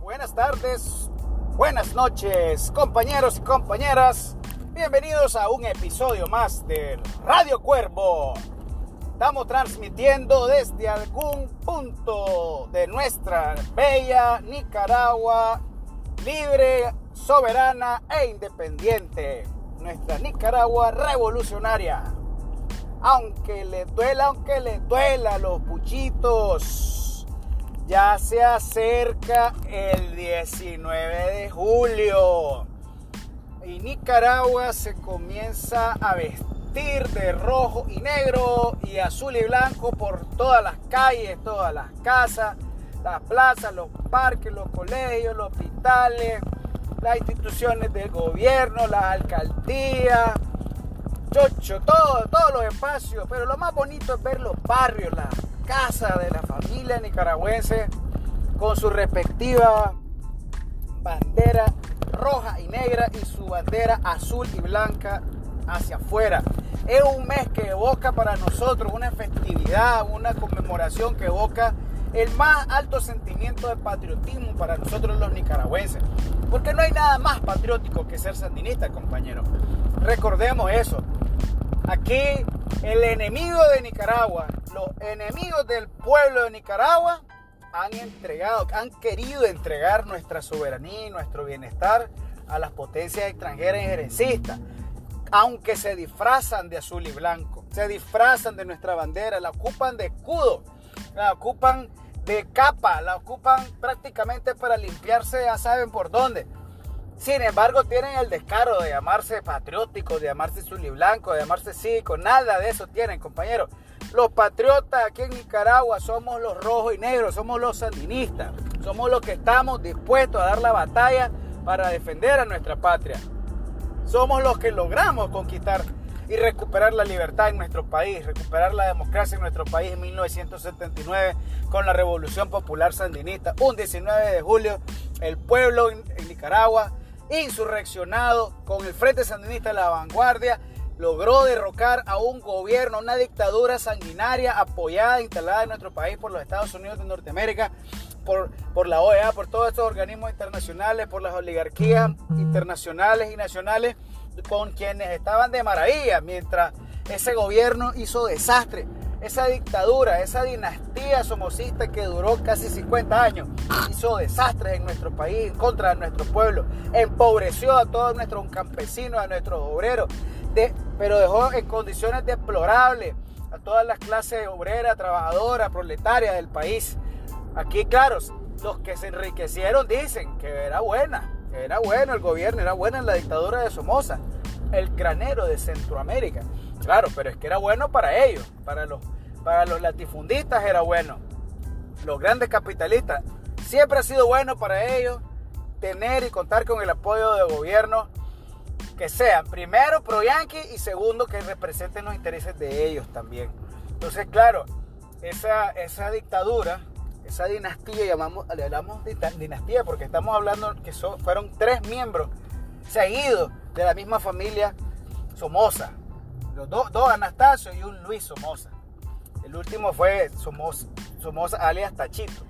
buenas tardes, buenas noches, compañeros y compañeras. Bienvenidos a un episodio más de Radio Cuervo. Estamos transmitiendo desde algún punto de nuestra bella Nicaragua, libre, soberana e independiente. Nuestra Nicaragua revolucionaria. Aunque le duela, aunque le duela los puchitos. Ya se acerca el 19 de julio. Y Nicaragua se comienza a vestir de rojo y negro y azul y blanco por todas las calles, todas las casas, las plazas, los parques, los colegios, los hospitales, las instituciones del gobierno, las alcaldías, chocho, todo, todos los espacios. Pero lo más bonito es ver los barrios, casas de la familia nicaragüense con su respectiva bandera roja y negra y su bandera azul y blanca hacia afuera. Es un mes que evoca para nosotros una festividad, una conmemoración que evoca el más alto sentimiento de patriotismo para nosotros los nicaragüenses. Porque no hay nada más patriótico que ser sandinista, compañero. Recordemos eso. Aquí el enemigo de Nicaragua, los enemigos del pueblo de Nicaragua han entregado, han querido entregar nuestra soberanía y nuestro bienestar a las potencias extranjeras gerencistas aunque se disfrazan de azul y blanco, se disfrazan de nuestra bandera, la ocupan de escudo, la ocupan de capa, la ocupan prácticamente para limpiarse, ya saben por dónde. Sin embargo, tienen el descaro de llamarse patrióticos, de llamarse azul y blanco, de llamarse cívico, nada de eso tienen, compañeros. Los patriotas aquí en Nicaragua somos los rojos y negros, somos los sandinistas, somos los que estamos dispuestos a dar la batalla para defender a nuestra patria somos los que logramos conquistar y recuperar la libertad en nuestro país, recuperar la democracia en nuestro país en 1979 con la Revolución Popular Sandinista. Un 19 de julio, el pueblo en Nicaragua, insurreccionado con el Frente Sandinista de la Vanguardia, logró derrocar a un gobierno, una dictadura sanguinaria apoyada, instalada en nuestro país por los Estados Unidos de Norteamérica, por, por la OEA, por todos estos organismos internacionales, por las oligarquías internacionales y nacionales, con quienes estaban de maravilla, mientras ese gobierno hizo desastre. Esa dictadura, esa dinastía somocista que duró casi 50 años, hizo desastres en nuestro país, en contra de nuestro pueblo, empobreció a todos nuestros campesinos, a nuestros obreros, pero dejó en condiciones deplorables a todas las clases obreras, trabajadoras, proletarias del país. Aquí, claro, los que se enriquecieron dicen que era buena, que era bueno el gobierno, era buena la dictadura de Somoza, el granero de Centroamérica. Claro, pero es que era bueno para ellos, para los, para los latifundistas era bueno. Los grandes capitalistas, siempre ha sido bueno para ellos tener y contar con el apoyo del gobierno que sean primero pro yanqui y segundo que representen los intereses de ellos también. Entonces, claro, esa, esa dictadura esa dinastía, llamamos, le hablamos dinastía porque estamos hablando que fueron tres miembros seguidos de la misma familia Somoza. Los dos Anastasio y un Luis Somoza. El último fue Somoza, Somoza alias Tachito.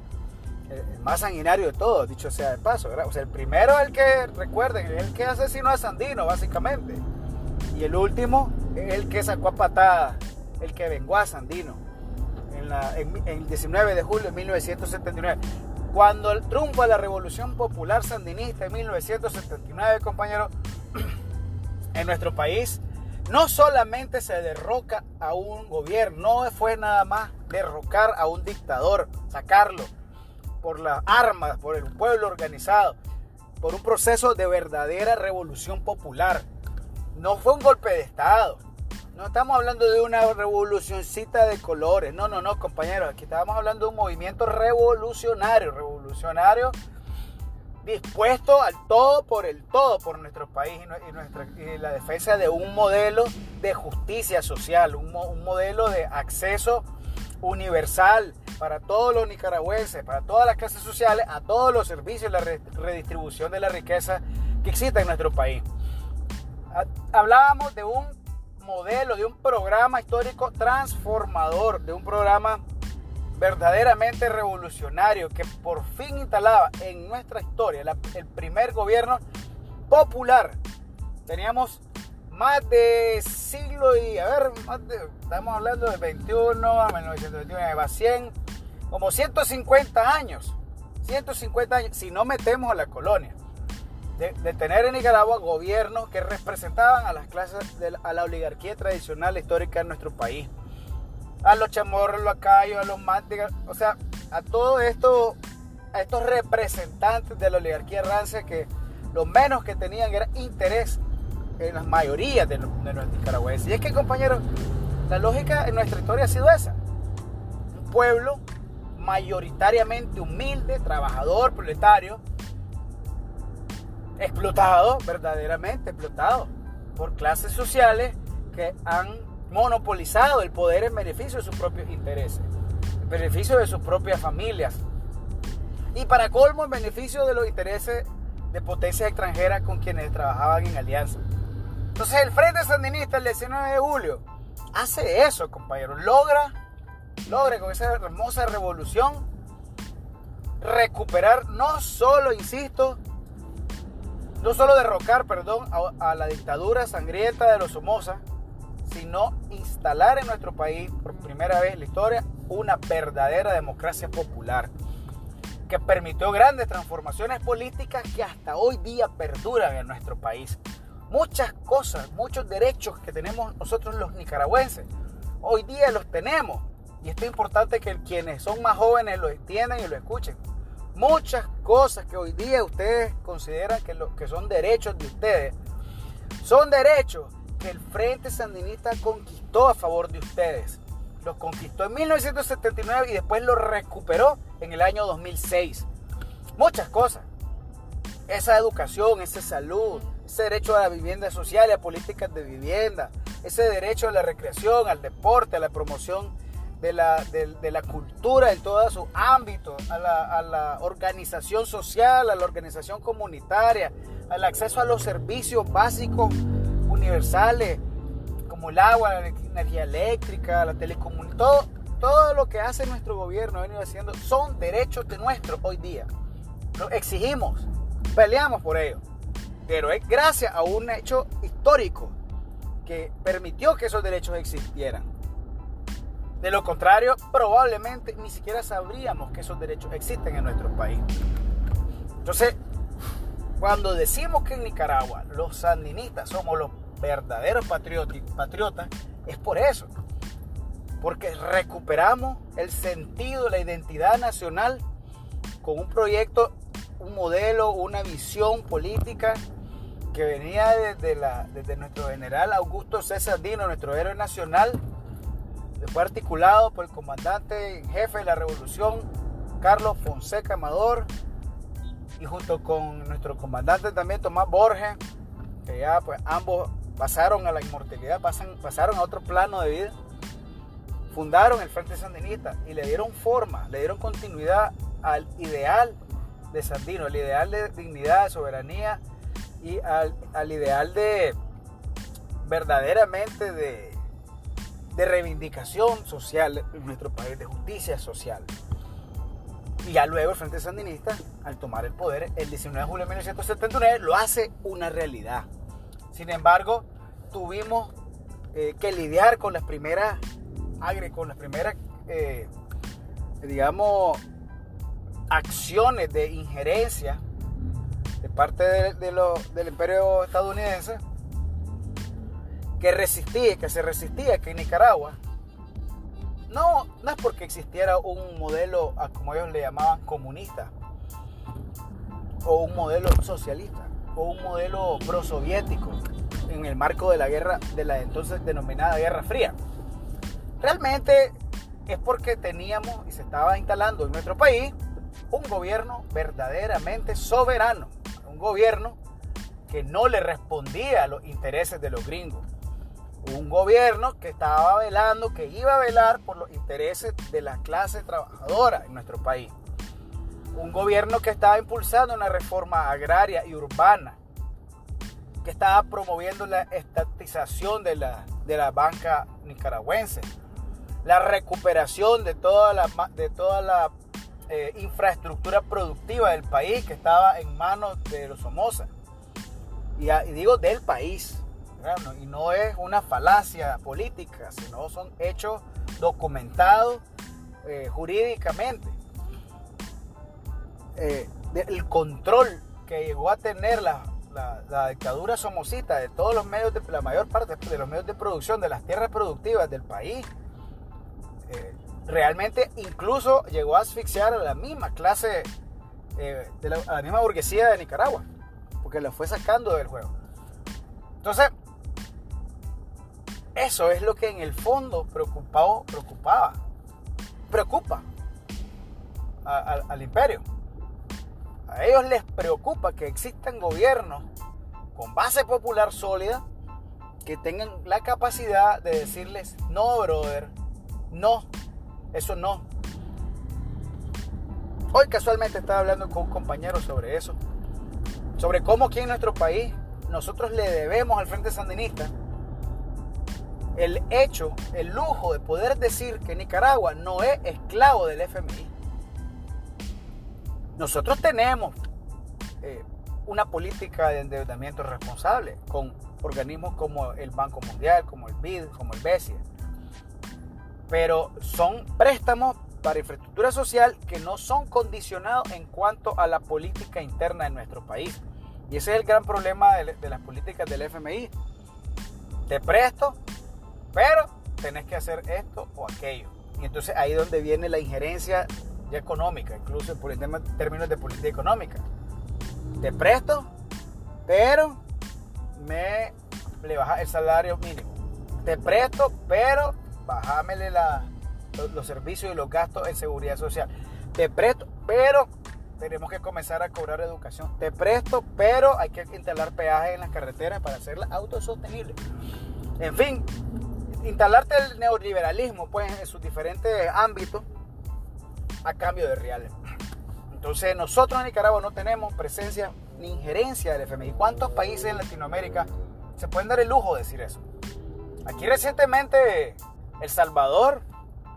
El, más sanguinario de todos, dicho sea de paso. O sea, el primero es el que, recuerden, el que asesinó a Sandino, básicamente. Y el último es el que sacó a patada, el que vengó a Sandino en, el 19 de julio de 1979. Cuando el triunfo de la Revolución Popular Sandinista en 1979, compañeros, en nuestro país, no solamente se derroca a un gobierno, no fue nada más derrocar a un dictador, sacarlo por las armas, por el pueblo organizado, por un proceso de verdadera revolución popular. No fue un golpe de Estado, no estamos hablando de una revolucioncita de colores. No, no, no, compañeros. Aquí estamos hablando de un movimiento revolucionario. Revolucionario dispuesto al todo por el todo por nuestro país y, nuestra, la defensa de un modelo de justicia social, un, un modelo de acceso universal para todos los nicaragüenses, para todas las clases sociales, a todos los servicios, la redistribución de la riqueza que existe en nuestro país. Hablábamos de un modelo, de un programa histórico transformador, de un programa verdaderamente revolucionario que por fin instalaba en nuestra historia el primer gobierno popular. Teníamos más de siglo y, a ver, estamos hablando del 21 a 1921, va 100, como 150 años, 150 años, si no metemos a la colonia, de, tener en Nicaragua gobiernos que representaban a las clases, de, a la oligarquía tradicional histórica de nuestro país, a los chamorros, los acayos, a los mánticos, o sea, a todo esto, a estos representantes de la oligarquía rancia que lo menos que tenían era interés en las mayorías de, los, nicaragüenses. Y es que, compañeros, la lógica en nuestra historia ha sido esa. Un pueblo mayoritariamente humilde, trabajador, proletario, explotado, verdaderamente explotado, por clases sociales que han monopolizado el poder en beneficio de sus propios intereses, en beneficio de sus propias familias. Y para colmo, en beneficio de los intereses de potencias extranjeras con quienes trabajaban en alianza. Entonces el Frente Sandinista el 19 de julio hace eso, compañeros. Logra, logra con esa hermosa revolución recuperar no solo, insisto, no solo derrocar, perdón, a, la dictadura sangrienta de los Somoza, sino instalar en nuestro país por primera vez en la historia una verdadera democracia popular que permitió grandes transformaciones políticas que hasta hoy día perduran en nuestro país muchas cosas, muchos derechos que tenemos nosotros los nicaragüenses. Hoy día los tenemos. Y esto es importante que quienes son más jóvenes lo entiendan y lo escuchen. Muchas cosas que hoy día ustedes consideran que, lo, que son derechos de ustedes, son derechos el Frente Sandinista conquistó a favor de ustedes. Los conquistó en 1979 y después los recuperó en el año 2006. Muchas cosas. Esa educación, esa salud, ese derecho a la vivienda social y a políticas de vivienda, ese derecho a la recreación, al deporte, a la promoción de la, de, la cultura en todo su ámbito, a la, a la organización social, a la organización comunitaria, al acceso a los servicios básicos universales, como el agua, la energía eléctrica, la telecomunicación, todo, todo lo que hace nuestro gobierno, ha venido haciendo, son derechos de nuestro hoy día. Lo exigimos, peleamos por ello pero es gracias a un hecho histórico que permitió que esos derechos existieran. De lo contrario, probablemente ni siquiera sabríamos que esos derechos existen en nuestro país. Entonces, cuando decimos que en Nicaragua los sandinistas somos los verdaderos patriotas, es por eso. Porque recuperamos el sentido, la identidad nacional con un proyecto, un modelo, una visión política que venía desde, la, desde nuestro general Augusto César Dino, nuestro héroe nacional, fue articulado por el comandante en jefe de la revolución, Carlos Fonseca Amador, y junto con nuestro comandante también Tomás Borges, que ya pues ambos pasaron a la inmortalidad, pasan, pasaron a otro plano de vida, fundaron el Frente Sandinista y le dieron forma, le dieron continuidad al ideal de Sandino, el ideal de dignidad, de soberanía, y al, ideal de verdaderamente de, reivindicación social en nuestro país, de justicia social. Y ya luego el Frente Sandinista, al tomar el poder el 19 de julio de 1979, lo hace una realidad. Sin embargo, tuvimos eh, que lidiar con las primeras, con las primeras, eh, digamos, acciones de injerencia parte de, del imperio estadounidense que resistía, que se resistía que en Nicaragua. No, no es porque existiera un modelo, como ellos le llamaban, comunista, o un modelo socialista, o un modelo prosoviético en el marco de la guerra, de la entonces denominada Guerra Fría. Realmente es porque teníamos y se estaba instalando en nuestro país un gobierno verdaderamente soberano, un gobierno que no le respondía a los intereses de los gringos. Un gobierno que estaba velando, que iba a velar por los intereses de la clase trabajadora en nuestro país. Un gobierno que estaba impulsando una reforma agraria y urbana, que estaba promoviendo la estatización de la, de la banca nicaragüense, la recuperación de toda la, de eh, infraestructura productiva del país que estaba en manos de los Somoza. Y, digo del país. Y no es una falacia política, sino son hechos documentados eh, jurídicamente. Eh, el control que llegó a tener la, la, dictadura somocita de todos los medios, de la mayor parte de los medios de producción, de las tierras productivas del país, eh, realmente incluso llegó a asfixiar a la misma clase, eh, de la, a la misma burguesía de Nicaragua, porque la fue sacando del juego. Entonces, eso es lo que en el fondo preocupaba, preocupaba preocupa al imperio. A ellos les preocupa que existan gobiernos con base popular sólida que tengan la capacidad de decirles, no, brother, no, eso no. Hoy casualmente estaba hablando con un compañero sobre eso, sobre cómo aquí en nuestro país nosotros le debemos al Frente Sandinista el hecho, el lujo de poder decir que Nicaragua no es esclavo del FMI. Nosotros tenemos eh, una política de endeudamiento responsable con organismos como el Banco Mundial, como el BID, como el BESIA. Pero son préstamos para infraestructura social que no son condicionados en cuanto a la política interna de nuestro país. Y ese es el gran problema de, de las políticas del FMI. Te presto, pero tenés que hacer esto o aquello. Y entonces ahí es donde viene la injerencia económica, incluso por términos de política económica. Te presto, pero me le baja el salario mínimo. Te presto, pero bajámele la, los, servicios y los gastos en seguridad social. Te presto, pero tenemos que comenzar a cobrar educación. Te presto, pero hay que instalar peajes en las carreteras para hacerlas autosostenibles. En fin, instalarte el neoliberalismo pues, en sus diferentes ámbitos a cambio de reales. Entonces nosotros en Nicaragua no tenemos presencia ni injerencia del FMI. ¿Cuántos países en Latinoamérica se pueden dar el lujo de decir eso? Aquí recientemente El Salvador,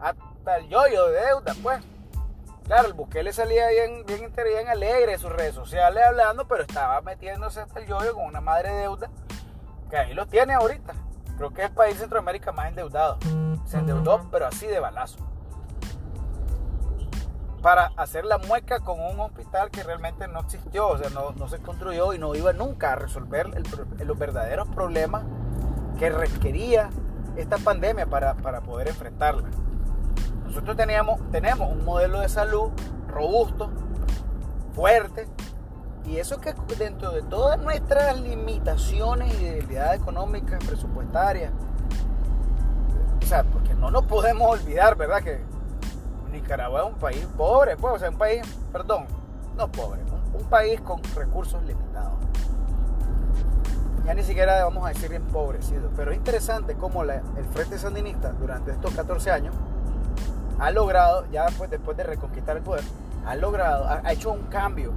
hasta el yoyo de deuda, pues. Claro, el Bukele salía bien, bien, bien alegre en sus redes sociales hablando, pero estaba metiéndose hasta el yoyo con una madre deuda que ahí lo tiene ahorita. Creo que es el país de Centroamérica más endeudado. Se endeudó, pero así de balazo. Para hacer la mueca con un hospital que realmente no existió, o sea, no, se construyó y no iba nunca a resolver los verdaderos problemas que requería esta pandemia para, para poder enfrentarla. Nosotros teníamos, tenemos un modelo de salud robusto, fuerte, y eso que dentro de todas nuestras limitaciones y debilidades económicas, presupuestarias, o sea, porque no nos podemos olvidar, ¿verdad? Que Nicaragua es un país pobre, pues, o un país, perdón, no pobre, un, país con recursos limitados. Ya ni siquiera vamos a decir empobrecido, pero es interesante cómo el Frente Sandinista durante estos 14 años ha logrado, ya después de reconquistar el poder, ha logrado, ha hecho un cambio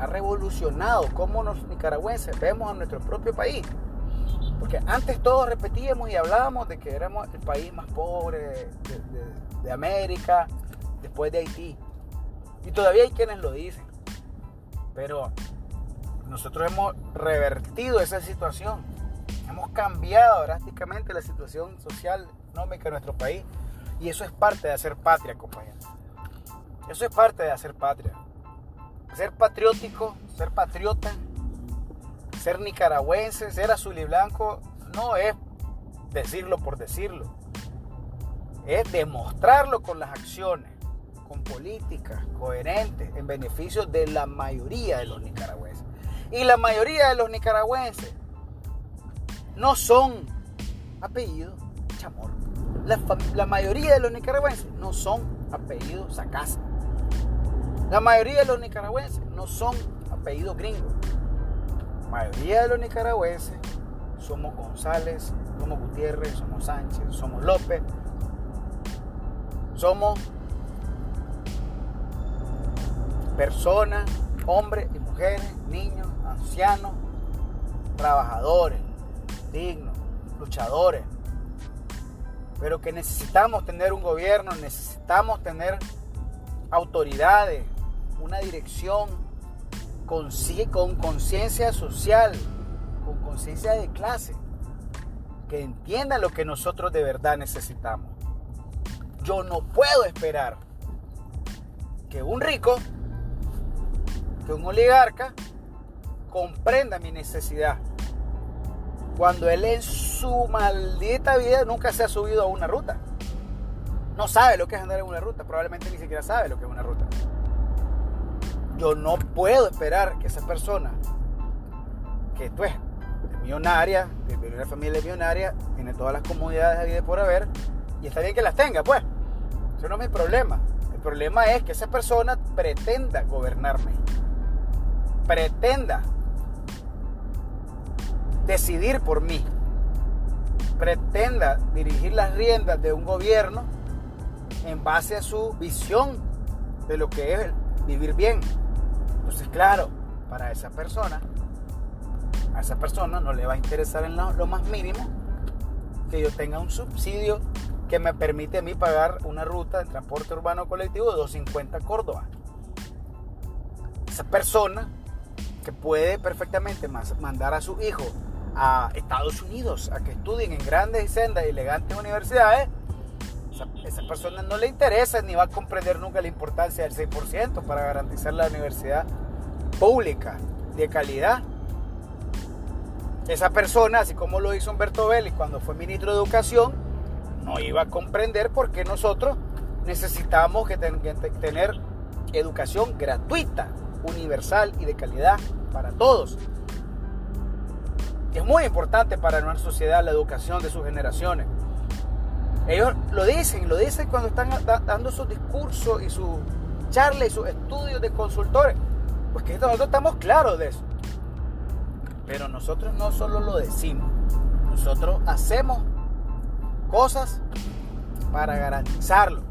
ha revolucionado cómo los nicaragüenses vemos a nuestro propio país. Porque antes todos repetíamos y hablábamos de que éramos el país más pobre de, América, después de Haití. Y todavía hay quienes lo dicen. Pero nosotros hemos revertido esa situación. Hemos cambiado drásticamente la situación social, económica de nuestro país. Y eso es parte de hacer patria, compañeros. Eso es parte de hacer patria. Ser patriótico, ser patriota, ser nicaragüense, ser azul y blanco, no es decirlo por decirlo. Es demostrarlo con las acciones, con políticas coherentes en beneficio de la mayoría de los nicaragüenses. Y la mayoría de los nicaragüenses no son apellidos chamorro. La, la mayoría de los nicaragüenses no son apellidos sacasa. La mayoría de los nicaragüenses no son apellidos gringos. Mayoría de los nicaragüenses somos González, somos Gutiérrez, somos Sánchez, somos López. Somos personas, hombres y mujeres, niños, ancianos, trabajadores, dignos, luchadores, pero que necesitamos tener un gobierno, necesitamos tener autoridades, una dirección con conciencia social, con conciencia de clase, que entienda lo que nosotros de verdad necesitamos. Yo no puedo esperar que un rico, que un oligarca, comprenda mi necesidad. Cuando él en su maldita vida nunca se ha subido a una ruta. No sabe lo que es andar en una ruta. Probablemente ni siquiera sabe lo que es una ruta. Yo no puedo esperar que esa persona, que tú es millonaria, de una familia millonaria, tiene todas las comodidades de por haber, y está bien que las tenga, pues. Eso no es mi problema. El problema es que esa persona pretenda gobernarme. Pretenda decidir por mí. Pretenda dirigir las riendas de un gobierno en base a su visión de lo que es vivir bien. Entonces, claro, para esa persona, a esa persona no le va a interesar en lo, más mínimo que yo tenga un subsidio que me permite a mí pagar una ruta de transporte urbano colectivo de 250 Córdoba. Esa persona que puede perfectamente mandar a su hijo a Estados Unidos a que estudien en grandes y sendas elegantes universidades, a esa persona no le interesa ni va a comprender nunca la importancia del 6% para garantizar la universidad pública de calidad. Esa persona, así como lo hizo Humberto Vélez cuando fue ministro de Educación, no iba a comprender por qué nosotros necesitamos que tener educación gratuita, universal y de calidad para todos. Es muy importante para nuestra sociedad la educación de sus generaciones. Ellos lo dicen, lo dicen cuando están dando sus discursos y sus charlas y sus estudios de consultores. Pues que nosotros estamos claros de eso. Pero nosotros no solo lo decimos, nosotros hacemos cosas para garantizarlo.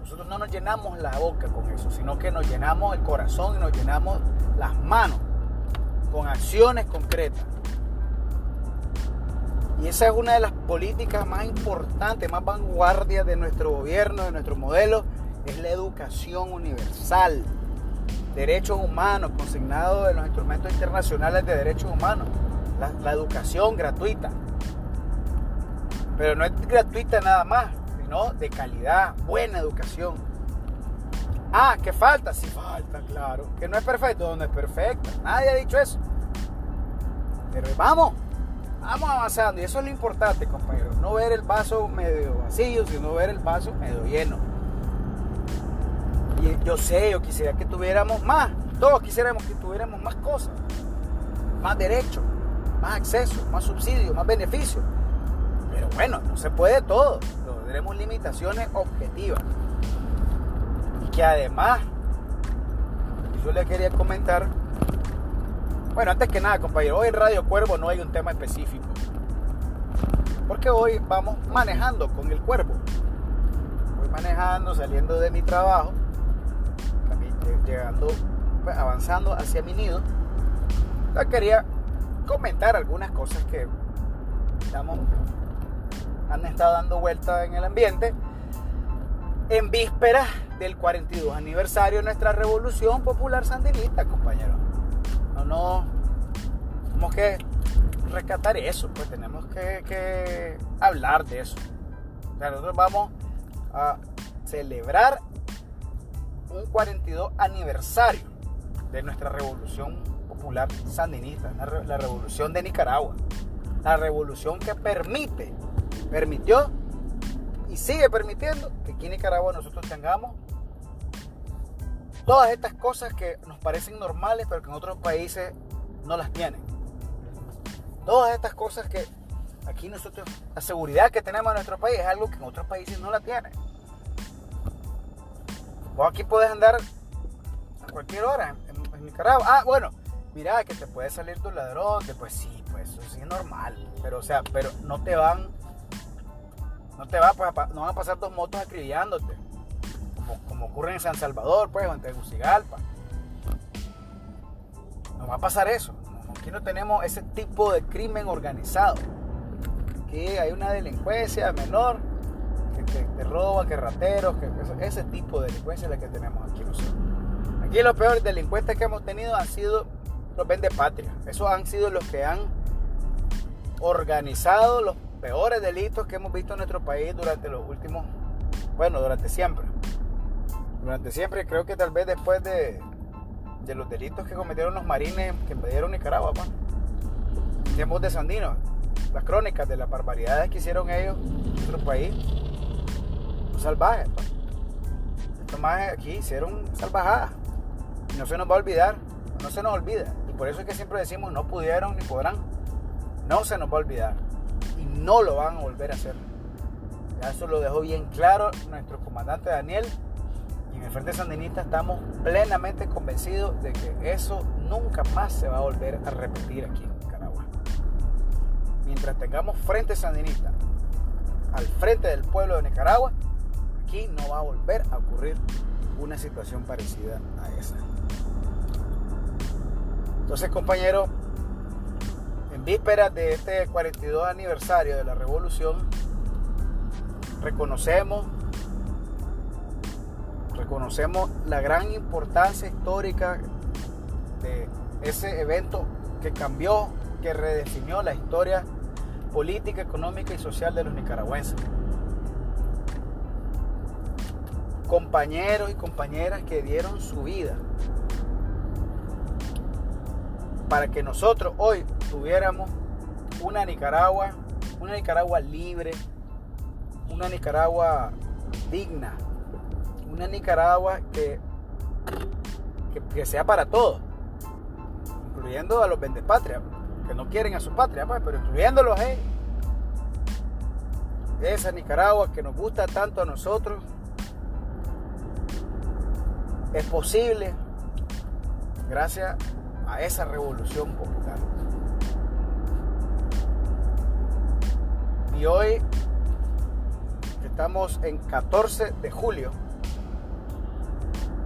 Nosotros no nos llenamos la boca con eso, sino que nos llenamos el corazón y nos llenamos las manos con acciones concretas. Y esa es una de las políticas más importantes, más vanguardias de nuestro gobierno, de nuestro modelo, es la educación universal. Derechos humanos, consignados en los instrumentos internacionales de derechos humanos. La, educación gratuita. Pero no es gratuita nada más, sino de calidad, buena educación. Ah, ¿qué falta? Sí falta, claro. Que no es perfecto, no es perfecto. Nadie ha dicho eso. Pero vamos, vamos avanzando. Y eso es lo importante, compañeros. No ver el vaso medio vacío, sino ver el vaso medio lleno. Y yo sé, yo quisiera que tuviéramos más. Todos quisiéramos que tuviéramos más cosas. Más derechos, más acceso, más subsidios, más beneficios. Pero bueno, no se puede todo. Tenemos limitaciones objetivas. Y que además, yo le quería comentar, bueno, antes que nada, compañero, hoy en Radio Cuervo no hay un tema específico. Porque hoy vamos manejando con el cuervo. Voy manejando, saliendo de mi trabajo, llegando, pues, avanzando hacia mi nido. Ya quería comentar algunas cosas que estamos han estado dando vueltas en el ambiente en vísperas del 42 aniversario de nuestra revolución popular sandinista, compañeros. No, no, tenemos que rescatar eso, pues tenemos que, hablar de eso. nosotros vamos a celebrar un 42 aniversario de nuestra revolución popular sandinista, la revolución de Nicaragua, la revolución que permite permitió y sigue permitiendo que aquí en Nicaragua nosotros tengamos todas estas cosas que nos parecen normales, pero que en otros países no las tienen. Todas estas cosas que aquí nosotros, la seguridad que tenemos en nuestro país es algo que en otros países no la tienen. Vos aquí puedes andar a cualquier hora en, Nicaragua. Ah, bueno, mira que te puede salir tu ladrón, pues sí, pues eso sí es normal. Pero o sea, pero no te van no te va, pues, no van a pasar dos motos acribillándote. Como, ocurre en San Salvador, pues, o en Tegucigalpa. No va a pasar eso. Aquí no tenemos ese tipo de crimen organizado. Aquí hay una delincuencia menor que, te roba, que rateros, que, ese tipo de delincuencia es la que tenemos aquí nosotros. Aquí los peores delincuentes que hemos tenido han sido los vende patria. Esos han sido los que han organizado los peores delitos que hemos visto en nuestro país durante los últimos, bueno, durante siempre. Durante siempre, creo que tal vez después de, de los delitos que cometieron los marines que invadieron Nicaragua, en tiempos de Sandino, las crónicas de las barbaridades que hicieron ellos en nuestro país, los salvajes. Estos más aquí hicieron salvajadas. Y no se nos va a olvidar, no se nos olvida. Y por eso es que siempre decimos no pudieron ni podrán. No se nos va a olvidar. Y no lo van a volver a hacer. Ya eso lo dejó bien claro nuestro comandante Daniel. El Frente Sandinista estamos plenamente convencidos de que eso nunca más se va a volver a repetir aquí en Nicaragua. Mientras tengamos Frente Sandinista al frente del pueblo de Nicaragua, aquí no va a volver a ocurrir una situación parecida a esa. Entonces, compañeros, en vísperas de este 42 aniversario de la revolución, reconocemos, reconocemos la gran importancia histórica de ese evento que cambió, que redefinió la historia política, económica y social de los nicaragüenses. Compañeros y compañeras que dieron su vida para que nosotros hoy tuviéramos una Nicaragua, una Nicaragua libre, una Nicaragua digna, una Nicaragua que, que, sea para todos, incluyendo a los vendepatrias, que no quieren a su patria, pues, pero incluyéndolos eh. Esa Nicaragua que nos gusta tanto a nosotros, es posible gracias a esa revolución popular. Y hoy estamos en 14 de julio,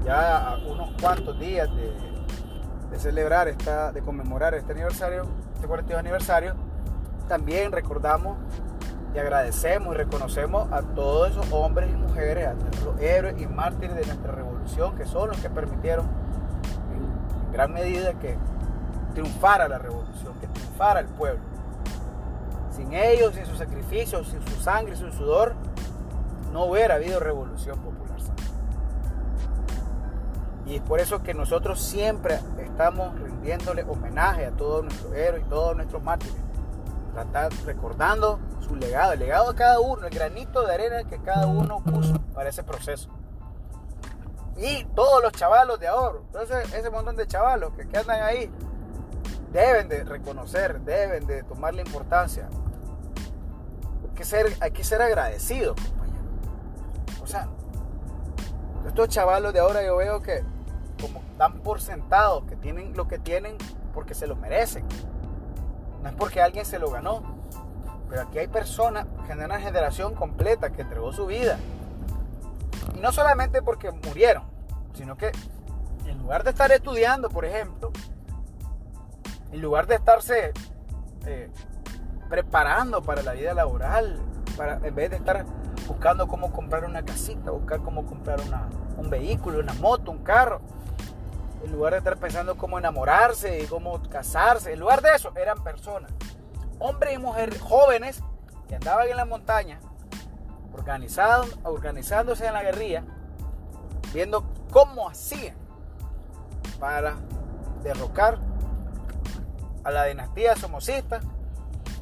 ya a unos cuantos días de, celebrar, esta, de conmemorar este aniversario, este 42 aniversario, también recordamos y agradecemos y reconocemos a todos esos hombres y mujeres, a nuestros héroes y mártires de nuestra revolución, que son los que permitieron en gran medida que triunfara la revolución, que triunfara el pueblo. Sin ellos, sin sus sacrificios, sin su sangre, sin su sudor, no hubiera habido revolución popular. Y es por eso que nosotros siempre estamos rindiéndole homenaje a todos nuestros héroes y todos nuestros mártires, recordando su legado, el legado de cada uno, el granito de arena que cada uno puso para ese proceso y todos los chavalos de ahora. Ese montón de chavalos que, andan ahí deben de reconocer, deben de tomar la importancia. Hay que ser, hay que ser agradecidos, compañero. O sea, estos chavalos de ahora yo veo que como dan por sentado que tienen lo que tienen porque se lo merecen. No es porque alguien se lo ganó. Pero aquí hay personas, una generación completa que entregó su vida. Y no solamente porque murieron, sino que en lugar de estar estudiando, por ejemplo, en lugar de estarse eh, preparando para la vida laboral, para, en vez de estar buscando cómo comprar una casita, buscar cómo comprar un vehículo, una moto, un carro, en lugar de estar pensando cómo enamorarse cómo casarse, en lugar de eso, eran personas, hombres y mujeres jóvenes que andaban en la montaña, organizándose en la guerrilla, viendo cómo hacían para derrocar a la dinastía somocista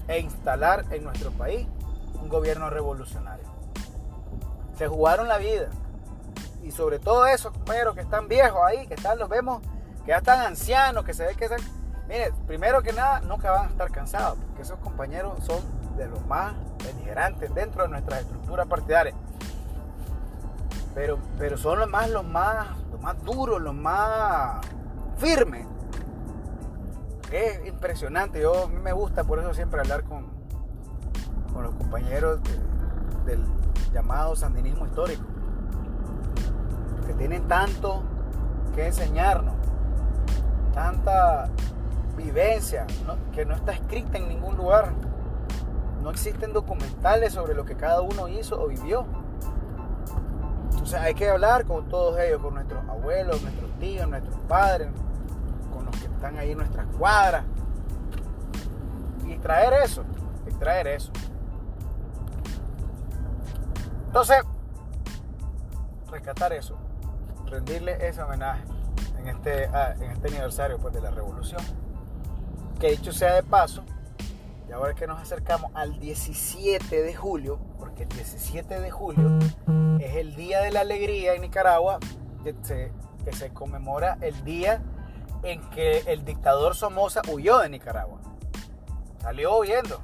e instalar en nuestro país un gobierno revolucionario. Se jugaron la vida. Y sobre todo esos compañeros que están viejos ahí, que están, los vemos, que ya están ancianos, que se ve que están... Mire, primero que nada, nunca van a estar cansados, porque esos compañeros son de los más beligerantes dentro de nuestras estructuras partidarias. Pero, pero son los más, los más, los más duros, los más firmes. Es impresionante. Yo a mí me gusta por eso siempre hablar con, con los compañeros del llamado sandinismo histórico. Que tienen tanto que enseñarnos. Tanta vivencia que no está escrita en ningún lugar. no existen documentales sobre lo que cada uno hizo o vivió. Entonces hay que hablar con todos ellos, con nuestros abuelos, nuestros tíos, nuestros padres, con los que están ahí en nuestras cuadras. Y traer eso, traer eso. Entonces, rescatar eso, rendirle ese homenaje en este, ah, en este aniversario pues, de la revolución. Que dicho sea de paso, y ahora que nos acercamos al 17 de julio, porque el 17 de julio es el Día de la Alegría en Nicaragua, que se, conmemora el día en que el dictador Somoza huyó de Nicaragua. Salió huyendo.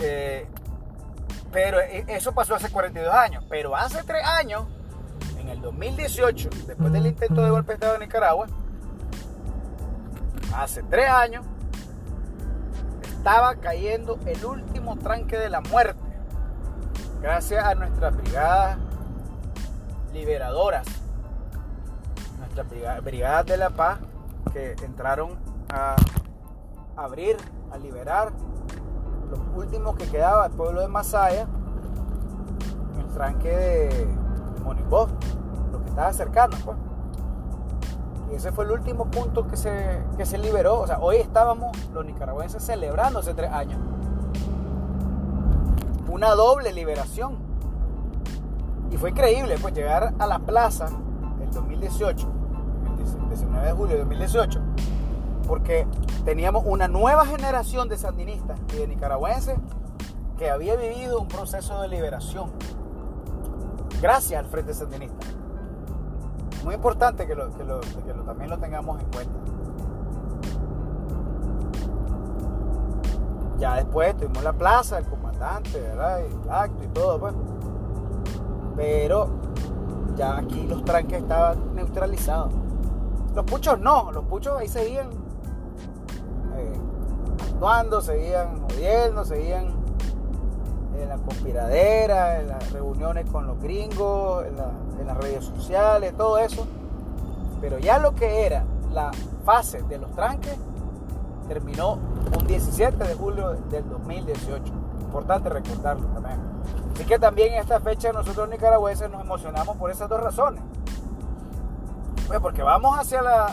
Eh, pero e, eso pasó hace 42 años. Pero hace 3 años, el 2018, después del intento de golpe de Estado de Nicaragua, hace 3 años, estaba cayendo el último tranque de la muerte. Gracias a nuestras brigadas liberadoras, nuestras brigadas de la paz que entraron a abrir, a liberar los últimos que quedaba el pueblo de Masaya, el tranque de Monibó, estaba cercano, pues. Y ese fue el último punto que se, que se liberó. O sea, hoy estábamos los nicaragüenses celebrando hace tres años. Una doble liberación. Y fue increíble, pues llegar a la plaza el 2018, el 19 de julio de 2018, porque teníamos una nueva generación de sandinistas y de nicaragüenses que había vivido un proceso de liberación gracias al Frente Sandinista. Muy importante que, también lo tengamos en cuenta. Ya después tuvimos la plaza, el comandante, ¿verdad? el acto y todo. Pero ya aquí los tranques estaban neutralizados. Los puchos no, los puchos ahí seguían actuando, seguían jodiendo, seguían en la conspiradera, en las reuniones con los gringos, en, las redes sociales, todo eso. Pero ya lo que era la fase de los tranques terminó un 17 de julio del 2018. Importante recordarlo también. Así que también en esta fecha nosotros nicaragüenses nos emocionamos por esas dos razones. Pues porque vamos hacia, la,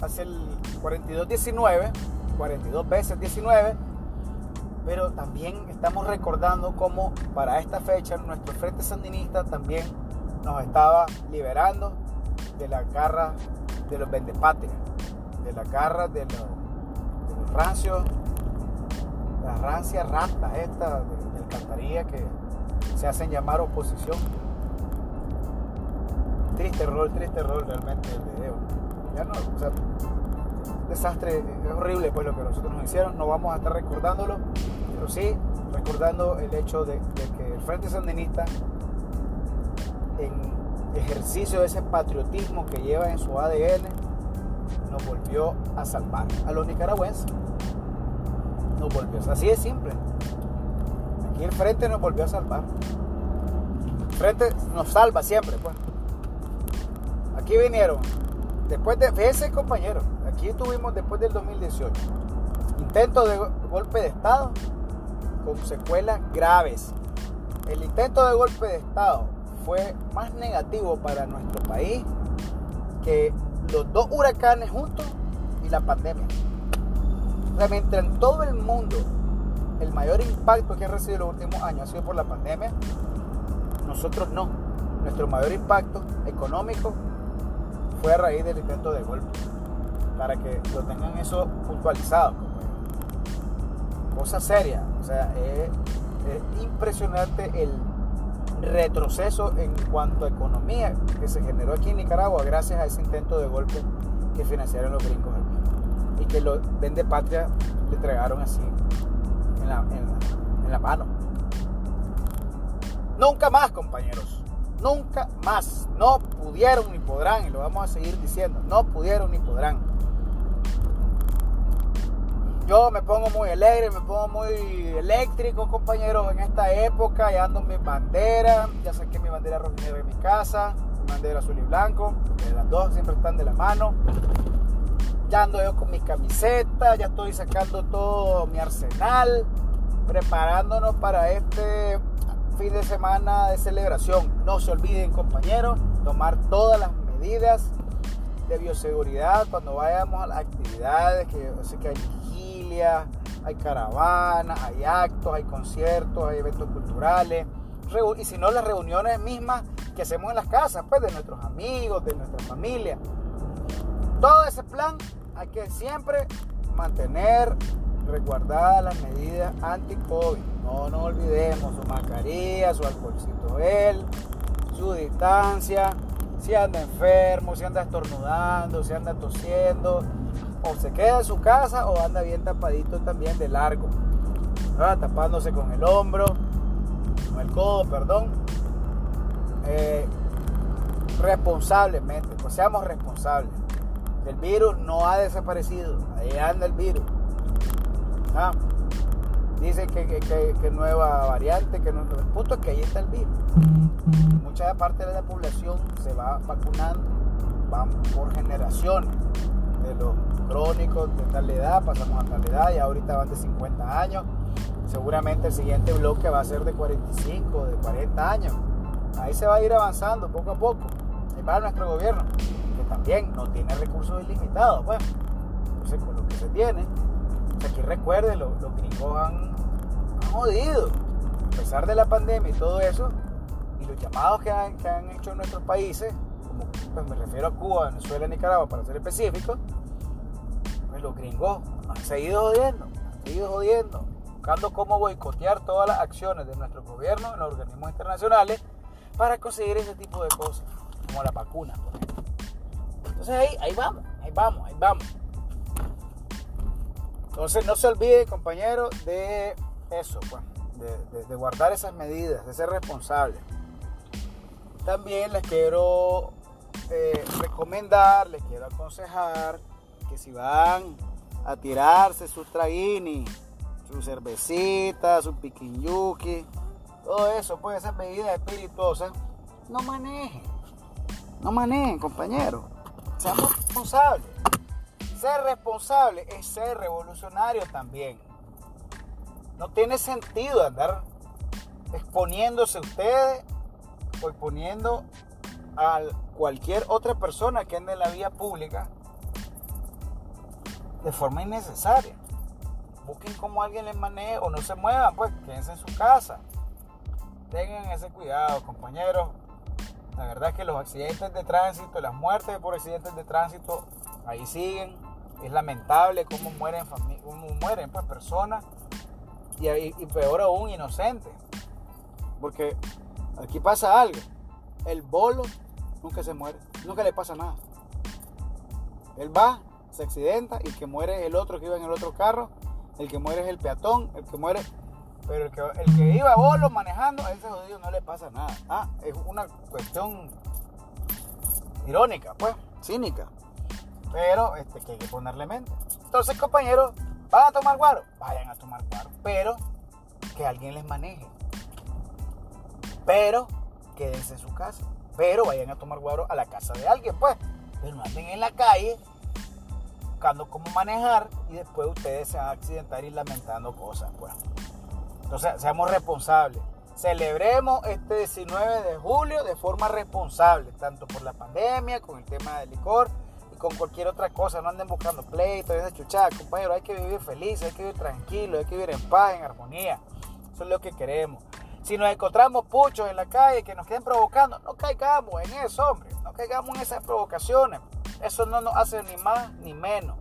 hacia el 4219 42 veces 19, pero también estamos recordando cómo para esta fecha nuestro Frente Sandinista también nos estaba liberando de la garra de los vendepatrias, de la garra de los, de rancios, las rancias ratas estas de, alcantarilla que se hacen llamar oposición. Triste rol, triste rol realmente el video. Ya no, o sea, desastre, es horrible pues lo que nosotros nos hicieron, no vamos a estar recordándolo, pero sí recordando el hecho de, que el Frente Sandinista en ejercicio de ese patriotismo que lleva en su ADN nos volvió a salvar a los nicaragüenses. Nos volvió, así de simple. Aquí el frente nos volvió a salvar. El frente nos salva siempre, pues. Aquí vinieron. Después de, ese compañero, Aquí estuvimos después del 2018. Intento de golpe de Estado con secuelas graves. El intento de golpe de Estado fue más negativo para nuestro país que los dos huracanes juntos y la pandemia. Realmente en todo el mundo el mayor impacto que ha recibido en los últimos años ha sido por la pandemia. Nosotros no. Nuestro mayor impacto económico fue a raíz del intento de golpe para que lo tengan eso puntualizado. Cosa seria, o sea, es, impresionante el retroceso en cuanto a economía que se generó aquí en Nicaragua gracias a ese intento de golpe que financiaron los gringos aquí y que los vende patria le entregaron así en la, en la mano. Nunca más, compañeros. Nunca más. No pudieron ni podrán, y lo vamos a seguir diciendo. No pudieron ni podrán yo me pongo muy alegre, me pongo muy eléctrico, compañeros, en esta época. Ya ando mi bandera, ya saqué mi bandera roja en mi casa, mi bandera azul y blanco, las dos siempre están de la mano. ya ando yo con mi camiseta, ya estoy sacando todo mi arsenal, preparándonos para este fin de semana de celebración. No se olviden, compañeros, tomar todas las medidas de bioseguridad cuando vayamos a las actividades, que sé que hay hay caravanas, hay actos, hay conciertos, hay eventos culturales, y si no las reuniones mismas que hacemos en las casas, pues de nuestros amigos, de nuestra familia. Todo ese plan hay que siempre mantener resguardadas las medidas anti-COVID. No nos olvidemos su mascarilla, su alcoholcito su distancia. Si anda enfermo, si anda estornudando, si anda tosiendo, o se queda en su casa o anda bien tapadito también de largo, tapándose con el hombro, con el codo, perdón. Eh, responsablemente, pues seamos responsables. El virus no ha desaparecido, ahí anda el virus. Ah, dicen que, que, nueva variante, que no, el punto es que ahí está el virus. Mucha parte de la población se va vacunando, van por generaciones de los crónicos de tal edad, pasamos a tal edad y ahorita van de 50 años. Seguramente el siguiente bloque va a ser de 45, de 40 años. Ahí se va a ir avanzando poco a poco. Y para nuestro gobierno, que también no tiene recursos ilimitados, pues. Entonces, con lo que se tiene, aquí recuerden, los, gringos han, jodido. A pesar de la pandemia y todo eso, y los llamados que han, que han hecho en nuestros países, como pues me refiero a Cuba, Venezuela, Nicaragua, para ser específico, pues los gringos han seguido jodiendo, seguido jodiendo, buscando cómo boicotear todas las acciones de nuestro gobierno en los organismos internacionales para conseguir ese tipo de cosas, como la vacuna. Entonces ahí, ahí vamos, ahí vamos, ahí vamos. Entonces no se olvide, compañeros, de eso, pues, de, guardar esas medidas, de ser responsables. También les quiero eh, recomendar, les quiero aconsejar que si van a tirarse su traguini, su cervecita, su piquinyuki, todo eso, pues esas bebidas espirituosas, no manejen. No manejen, compañeros. Seamos responsables. Ser responsable es ser revolucionario también. No tiene sentido andar exponiéndose ustedes o exponiendo a cualquier otra persona que ande en la vía pública de forma innecesaria. Busquen cómo alguien les maneje o no se muevan, pues quédense en su casa. Tengan ese cuidado, compañeros. La verdad es que los accidentes de tránsito, las muertes por accidentes de tránsito, ahí siguen es lamentable cómo mueren, cómo mueren pues, personas y, y, peor aún inocentes. Porque aquí pasa algo. El bolo nunca se muere, nunca le pasa nada. Él va, se accidenta y que muere el otro que iba en el otro carro, el que muere es el peatón, el que muere... Pero el que, el que iba bolo manejando, a ese jodido no le pasa nada. Ah, es una cuestión irónica, pues, cínica. Pero este, que hay que ponerle mente. Entonces, compañeros, ¿van a tomar guaro? Vayan a tomar guaro. Pero que alguien les maneje. Pero quédense en su casa. Pero vayan a tomar guaro a la casa de alguien, pues. Pero no anden en la calle buscando cómo manejar y después ustedes se van a accidentar y lamentando cosas, pues. Entonces, seamos responsables. Celebremos este 19 de julio de forma responsable, tanto por la pandemia, con el tema del licor con cualquier otra cosa, no anden buscando pleito, esa chuchada, compañero, hay que vivir feliz, hay que vivir tranquilo, hay que vivir en paz, en armonía. Eso es lo que queremos. Si nos encontramos puchos en la calle que nos queden provocando, no caigamos en eso, hombre, no caigamos en esas provocaciones. Eso no nos hace ni más ni menos.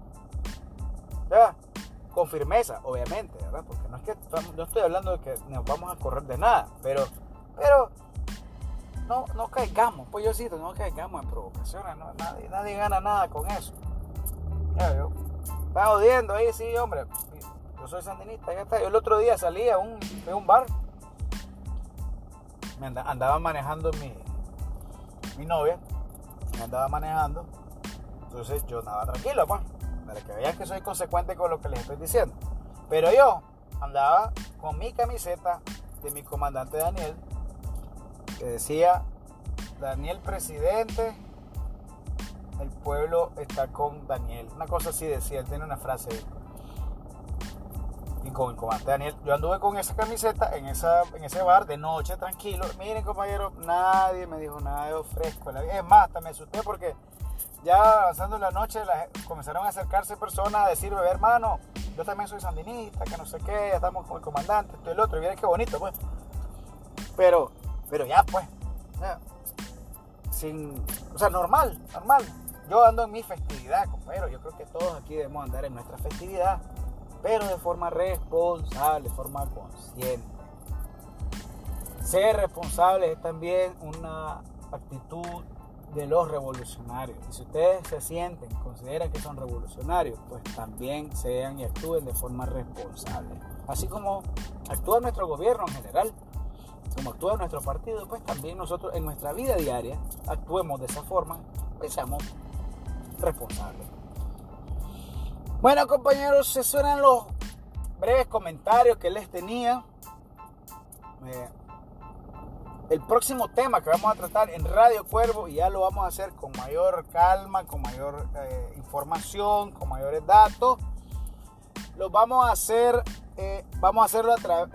¿Ya? Con firmeza, obviamente, ¿verdad? Porque no es que no estoy hablando de que nos vamos a correr de nada, pero, pero no, no caigamos, pues yo no caigamos en provocaciones, nadie, gana nada con eso. Ya, yo, está odiando ahí, sí, hombre, yo soy sandinista, ya está. Yo el otro día salí a un, un bar, me andaba, manejando mi, mi novia, me andaba manejando, entonces yo andaba tranquilo, pues, para que vean que soy consecuente con lo que les estoy diciendo. Pero yo andaba con mi camiseta de mi comandante Daniel, que decía Daniel Presidente el pueblo está con Daniel. Una cosa así decía, él tiene una frase. Y con el comandante Daniel, yo anduve con esa camiseta en, esa, en ese bar de noche, tranquilo. Miren, compañero, nadie me dijo nada de fresco. Es más, hasta me asusté porque ya avanzando la noche comenzaron a acercarse personas a decirme, hermano, yo también soy sandinista, que no sé qué, ya estamos con el comandante, esto y el otro. Y miren qué bonito, pues. Pero, pero ya, pues. sin, o sea, normal, normal. Yo ando en mi festividad, compañero. Yo creo que todos aquí debemos andar en nuestra festividad, pero de forma responsable, de forma consciente. Ser responsable es también una actitud de los revolucionarios. Y si ustedes se sienten, consideran que son revolucionarios, pues también sean y actúen de forma responsable. Así como actúa nuestro gobierno en general, como actúa nuestro partido, pues también nosotros en nuestra vida diaria actuemos de esa forma, pues seamos responsable. Bueno, compañeros, esos eran los breves comentarios que les tenía. Eh, el próximo tema que vamos a tratar en Radio Cuervo, y ya lo vamos a hacer con mayor calma, con mayor eh, información, con mayores datos, lo vamos a hacer, eh, vamos a hacerlo a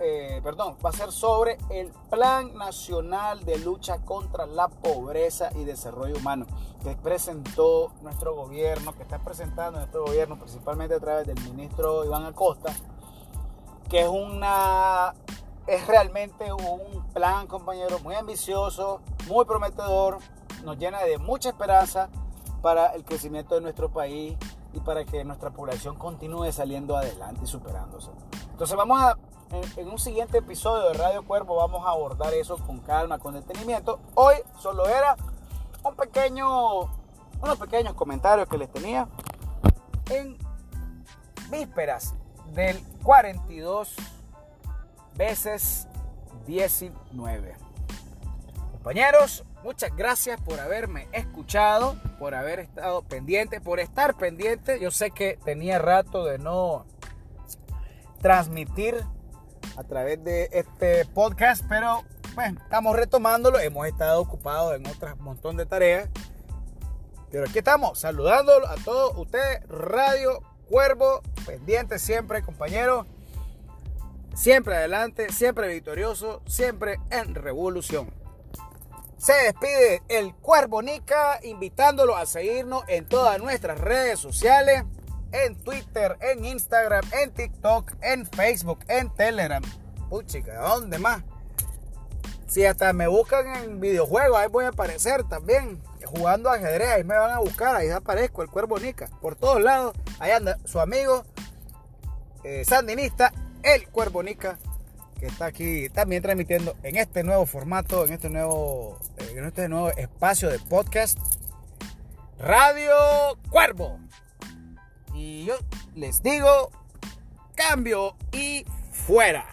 perdón, va a ser sobre el Plan Nacional de Lucha contra la Pobreza y Desarrollo Humano que presentó nuestro gobierno, que está presentando nuestro gobierno, principalmente a través del ministro Iván Acosta, que es una es realmente un plan, compañero, muy ambicioso, muy prometedor, nos llena de mucha esperanza para el crecimiento de nuestro país y para que nuestra población continúe saliendo adelante y superándose. Entonces vamos a, en, un siguiente episodio de Radio Cuervo, vamos a abordar eso con calma, con detenimiento. Hoy solo era un pequeño, unos pequeños comentarios que les tenía en vísperas del 42 veces 19. Compañeros, muchas gracias por haberme escuchado, por haber estado pendiente, por estar pendiente. Yo sé que tenía rato de no transmitir a través de este podcast, pero bueno, estamos retomándolo, hemos estado ocupados en otro montón de tareas. Pero aquí estamos, saludándolo a todos ustedes, Radio Cuervo, pendiente siempre, compañeros. Siempre adelante, siempre victorioso, siempre en revolución. Se despide el Cuervo Nica, invitándolo a seguirnos en todas nuestras redes sociales, en Twitter, en Instagram, en TikTok, en Facebook, en Telegram. Puchica, ¿dónde más? Si hasta me buscan en videojuegos, ahí voy a aparecer también. Jugando ajedrez, ahí me van a buscar, ahí aparezco, el cuervo Nica. Por todos lados, ahí anda su amigo eh, sandinista, el cuervo Nica, que está aquí también transmitiendo en este nuevo formato, en este nuevo, eh, en este nuevo espacio de podcast. Radio Cuervo. Y yo les digo, cambio y fuera.